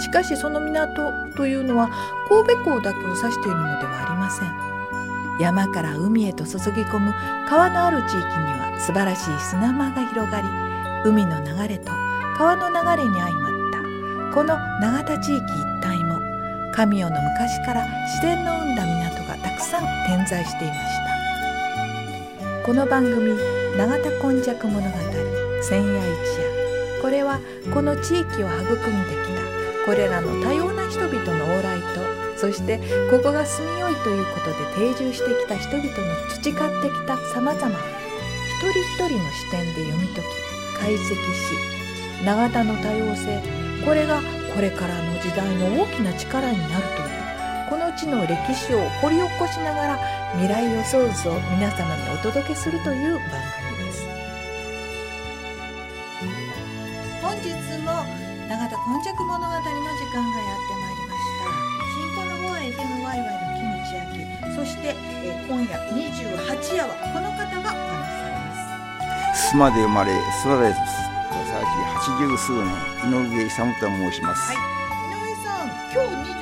しかしその港というのは神戸港だけを指しているのではありません。山から海へと注ぎ込む川のある地域には素晴らしい砂間が広がり海の流れと川の流れに相まった。この永田地域一帯も神代の昔から自然の生んだ港がたくさん点在していました。この番組「永田今昔物語千夜一夜」これはこの地域を育んできたこれらの多様な人々の往来とそしてここが住みよいということで定住してきた人々の培ってきたさまざま一人一人の視点で読み解き解析し永田の多様性これがこれからの時代の大きな力になるというこの地の歴史を掘り起こしながら未来予想図を皆様にお届けするという番組です。本日も永田今昔物語の時間がやってまいりました。進行の方は FMYY のキムチ焼き。そして、えー、今夜28夜はこの方がお話しされます。須磨で生まれ諏訪で八十数年井上勇と申します、はい、井上さん今日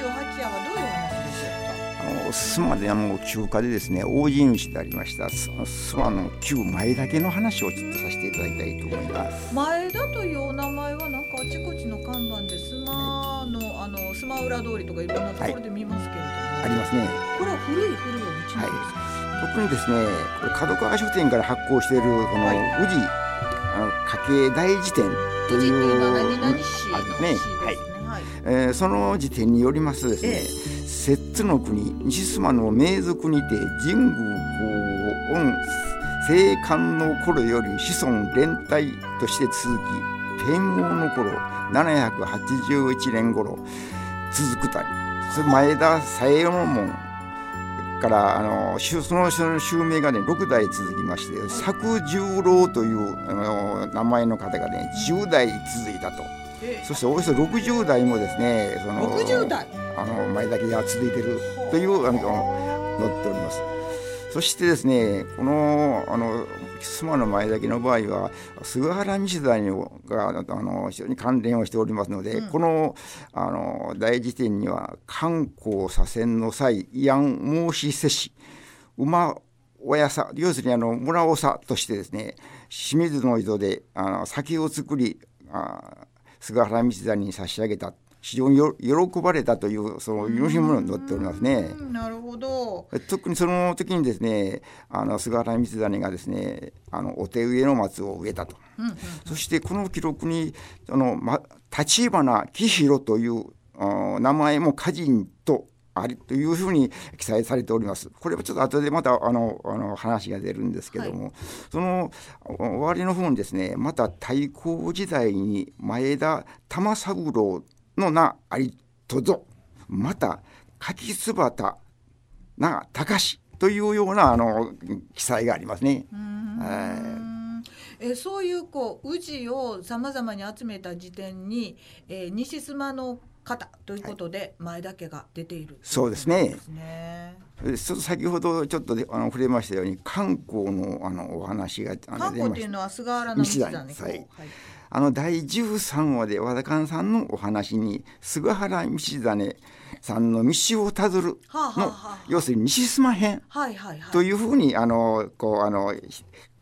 須磨であの中華でですね大地主でありました諏訪の旧前田家の話をちょっとさせていただきたいと思います。前田というお名前はなんかあちこちの看板で須磨のあの須磨浦通りとかいろんなところで見ますけれども、はい、ありますね。これは古い古いお道なんですか、はい、特にですねこれ角川書店から発行しているこの宇治、あの家計大辞典というねですね。はいはい。えーその辞典によりますとですね、え摂津の国西須磨の名族にて神宮公恩聖寛の頃より子孫連帯として続き天皇の頃781年頃続くたり前田佐右衛門からあのその人の襲名がね6代続きまして作十郎というあの名前の方がね10代続いたと。そしておよそ60代もですねその60代。あの前だけが続いているというあの載っております。そしてですねこのあの須磨の前だけの場合は菅原道真があの非常に関連をしておりますので、うん。このあの大辞典には観光左遷の際慰安申しせし馬親さ要するにあの村長としてですね清水の井戸であの酒を作りあ菅原道真に差し上げた。非常によ喜ばれたというその許し物に載っておりますね。うんなるほど。特にその時にですねあの菅原道真がですねあのお手植えの松を植えたと。うんうんそしてこの記録にあの、ま、立花喜弘というあ名前も歌人とありというふうに記載されております。これはちょっと後でまたあのあの話が出るんですけども、その終わりの方にですねまた太閤時代に前田玉三郎の名ありとぞまた柿椿な隆というようなあの記載がありますね。えそういうこう宇治をさまざまに集めた時点に、えー、西須磨の方ということで、前田家が出ているそうですね。ということですね。でちょっと先ほどちょっとであの触れましたように観光のあのお話が観光というのは菅原道真道真はい。あの第13話で和田勘さんのお話に菅原道真さんの道をたどるはあ、はあのはあ、要するに西須磨編というふうにあのこうあの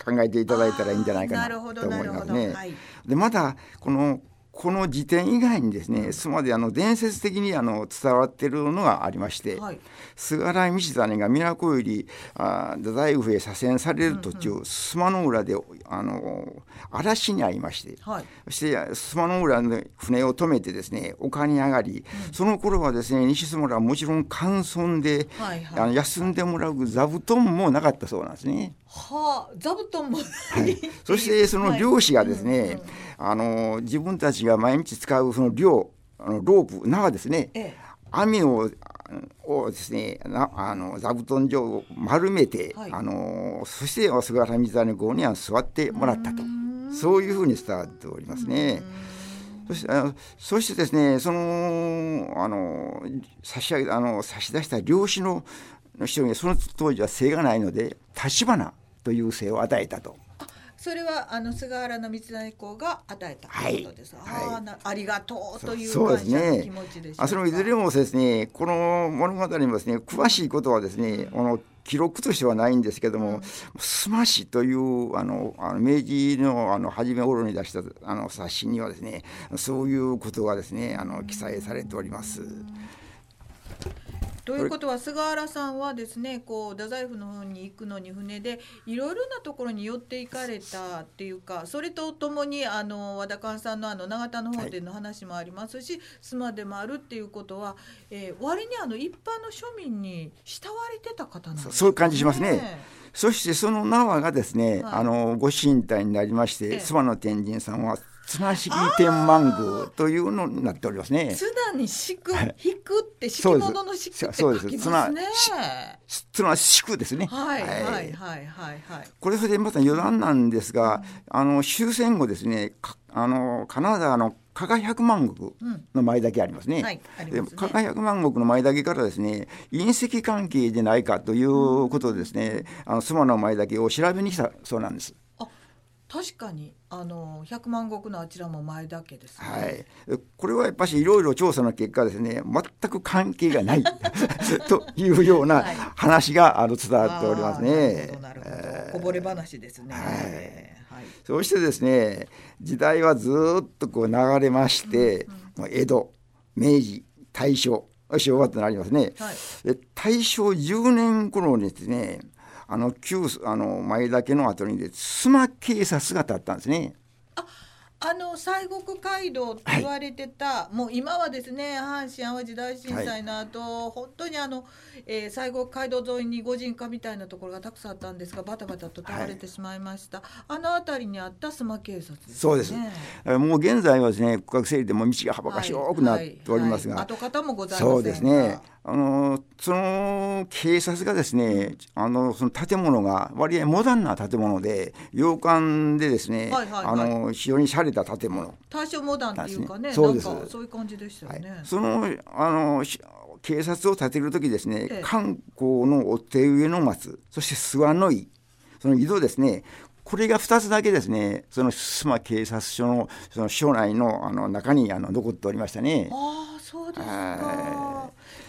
考えていただいたらいいんじゃないかなと思いますね。はい。でまたこのこの辞典以外にですね須磨であの伝説的にあの伝わっているのがありまして、はい。菅原道真が都よりあ太宰府へ左遷される途中、須磨の浦であの嵐に遭いましてはい。そして須磨の浦の船を止めてですね丘に上がり、その頃はですね西須磨はもちろん寒村で、はいはい。あの休んでもらう座布団もなかったそうなんですね。はあ、座布団もはい、そしてその漁師がですね、はいうんうん。あの自分たちが毎日使うその漁あのロープ縄ですね。ええ、網ををですねなあの座布団状を丸めて、はい。あのそして菅原道真公には座ってもらったと。そういうふうに伝わっておりますね。そしてあのそしてですねそのあの差し上げあの差し出した漁師の人にその当時は姓がないので立花という姓を与えたと。それはあの菅原道真公が与えたことです。はい。あありがとうという感謝のね気持ちでしょうそのいずれもですねこの物語にもですね詳しいことはですね、あの記録としてはないんですけども「すまし」というあのあの明治のあの初め頃に出したあの冊子にはですねそういうことがですねあの記載されております。ということは菅原さんはですねこう太宰府の方に行くのに船でいろいろなところに寄っていかれたっていうかそれとともにあの和田寛さんのあの永田の方での話もありますし、須磨でもあるっていうことは、えー割にあの一般の庶民に慕われてた方なんですね。そういう感じしますね。そしてその縄がですね、はい。あのご神体になりましええ。て諏訪の天神さんは綱敷天満宮というのになっておりますね。綱に敷く、はい引くって敷そうです物の敷くって書きますね。綱敷くですね。はいはいはいはいはい。これそれでまた余談なんですが、あの終戦後ですねかあのカナダの加賀百万石うんの前だけありますね。はいありでますね加賀百万石の前だけからですね隕石関係でないかということでですね、あの須磨の前だけを調べに来たそうなんです。あ確かにあの百万石のあちらも前だけですね。はい、これはやっぱしいろいろ調査の結果ですね全く関係がない。というようなはい。話があの伝わっておりますね。こぼれ話ですね。はい。はい。そしてですね時代はずっとこう流れまして、もう江戸明治大正昭和となりますね。はい。で大正10年頃にですねあの旧あの前田家の後にで須磨警察が立ったんですね。あの西国街道って言われてた、もう今はですね阪神・淡路大震災の後、本当にあの、えー西国街道沿いに御人家みたいなところがたくさんあったんですがバタバタと倒れてしまいました、あの辺りにあった須磨警察ですね。そうです。もう現在はですね区画整理でもう道が幅が広くなっておりますが、はい。はい。跡形もございませんが。そうですね。あのその警察がですね、あのその建物が割合モダンな建物で洋館でですね、はいはいはい。あの非常に洒落た建物、大正モダンっていうかねそうです。なんかそういう感じでしたよね、そのあのし警察を建てる時ですね、ええ。観光のお手植えの松、そして諏訪の井、その井戸ですね。これが2つだけですね、その須磨警察署のその署内のあの中にあの残っておりましたね。ああそうですか。は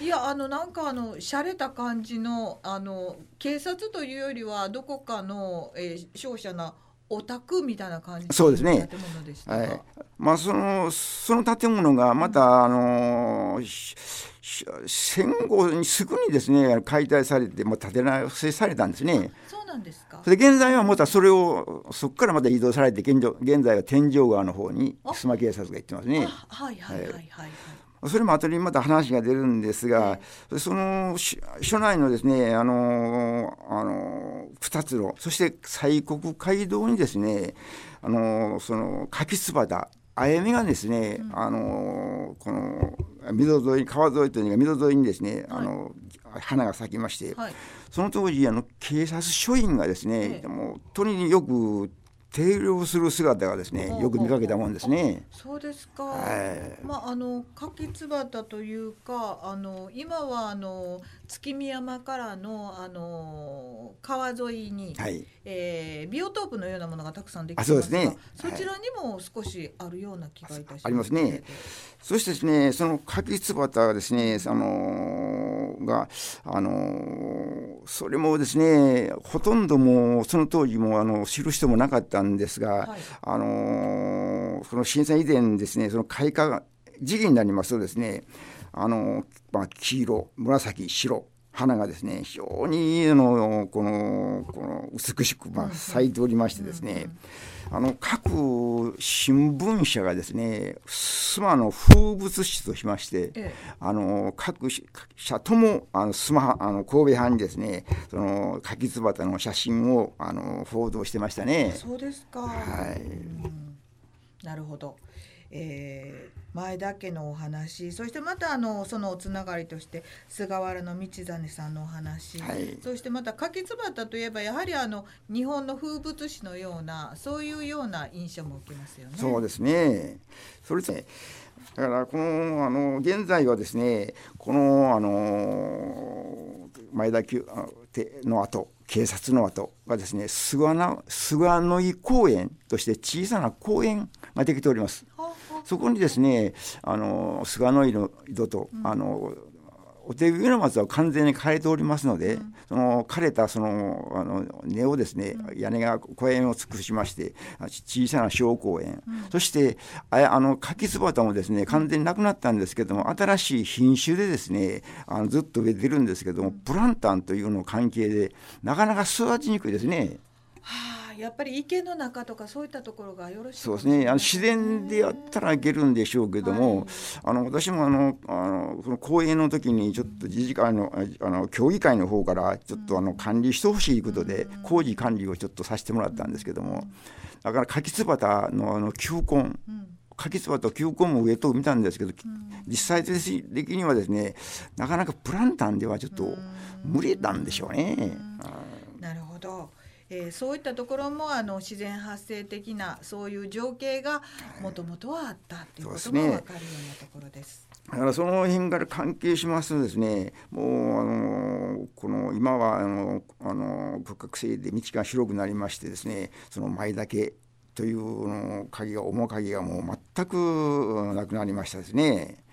いやあのなんかあの洒落た感じのあの警察というよりはどこかの、えー、商社なお宅みたいな感じのそうですね。はい、まあそのその建物がまた、あのしし戦後にすぐにですね解体されてもう建て直しされたんですね。そうなんですか。で現在はまたそれをそこからまた移動されて現状現在は天井川の方にあ須磨警察が行ってますね。あはいはいはいはいはい、それも後にまた話が出るんですが、そのし署内のですね、あのあの二つの、そして西国街道にですね、あのその柿椿あやめがですね、あのこの溝沿い川沿いというか溝沿いにですね、あの花が咲きまして、はい。その当時あの警察署員がですね、ええ。もうとによく定量する姿がですねよく見かけたもんですね。そうですか、はいまああの柿椿というかあの今はあの月見山からのあの川沿いに、はいえービオトープのようなものがたくさんできてあそうですねがそちらにも少しあるような気がいたします。ありますね。そしてですね、その柿椿がですね、あのーが、あのーそれもですね、ほとんどもうその当時もあの知る人もなかったんですが、はい。あのーその震災以前ですね、その開花時期になりますとですね、あのーまあ、黄色、紫、白、花がですね非常にあのこのこの美しくまあ咲いておりましてですね、あの各新聞社がですね須磨の風物詩としまして、ええ、あの各社ともあの須磨あの神戸藩にですねその柿つばたの写真をあの報道してましたね。そうですか。はい。なるほど。えー、前田家のお話そしてまたあのそのつながりとして菅原道真さんのお話、はい、そしてまた柿椿といえばやはりあの日本の風物詩のようなそういうような印象も受けますよね。そうですねそれですねだからこのあの現在はですねこのあの前田家の後警察の後がですね菅野井公園として小さな公園ができております。そこにですねあの菅の井戸と、うん、あのお手植えの松は完全に枯れておりますので、うん、その枯れたそのあの根をですね、屋根が公園を尽くしまして小さな小公園、うん、そしてああの柿椿もですね完全になくなったんですけども新しい品種でですねあのずっと植えてるんですけどもプランタンというの関係でなかなか育ちにくいですね。はあやっぱり池の中とかそういったところがよろしいそうですね。あの自然でやったらいけるんでしょうけども、はい、あの私もあのあのその講演の時にちょっと自治会のあの協議会の方からちょっとあの管理してほしいことで、工事管理をちょっとさせてもらったんですけども、だから柿つばたのあの球根、柿つばと球根も植えと見たんですけど、実際的にはですねなかなかプランタンではちょっと無理なんでしょうね。なるほど。えー、そういったところもあの自然発生的なそういう情景がもともとはあったということも分かるようなところです。だからその辺から関係しますとですねもうあのこの今はあのあの仏閣制で道が広くなりましてですねその前だけというの鍵が面影がもう全くなくなりましたですね。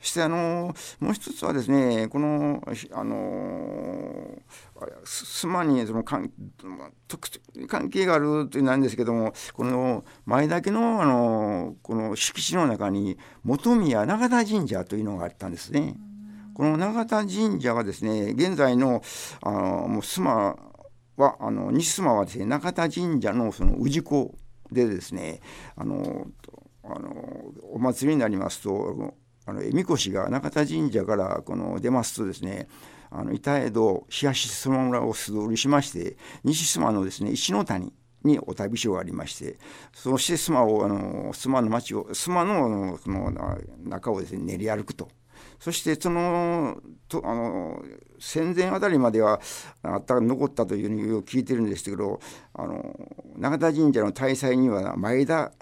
そしてあのもう一つはですねこのあの須磨にその関関係があるというなんですけどもこの前だけのあのこの敷地の中に本宮永田神社というのがあったんですね。この永田神社はですね現在のあのもう須磨はあの西須磨はですね永田神社のその氏子でですねあのあのお祭りになりますとあのみこしが中田神社からこの出ますとですねあの板江戸東須磨村を素通りしまして西須磨のですね石の谷にお旅所がありましてそして須磨をあの須磨の町を須磨のその中をですね練り歩くと。そしてそのとあの戦前あたりまではあった残ったというのを聞いてるんですけどあの永田神社の大祭には前田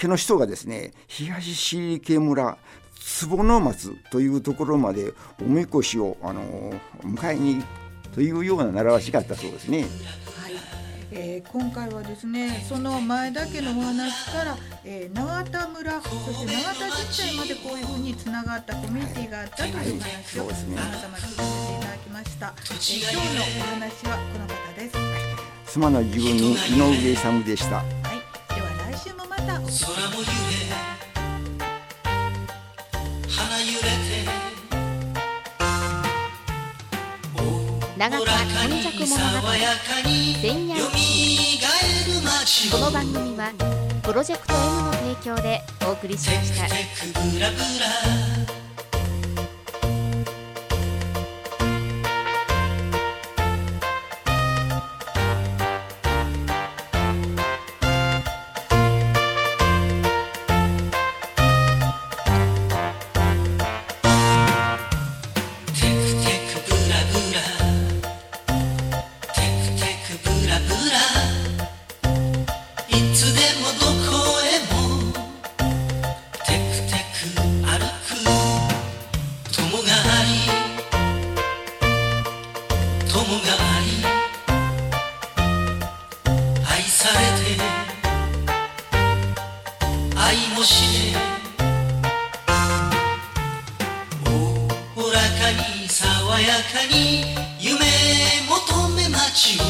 家の人がですね東尻池村坪の松というところまでおみこしをあの迎えにというような習わしがあったそうですね。はいえー、今回はですねその前田家のお話から、えー、永田村そして永田自治体までこういうふうにつながったコミュニティがあったという話を、はい、皆様聞かせていただきました、えー、今日のお話はこの方です。妻の自分に井上勇でした。長田根弱物語前夜この番組はプロジェクト M の提供でお送りしました。中に夢求め街を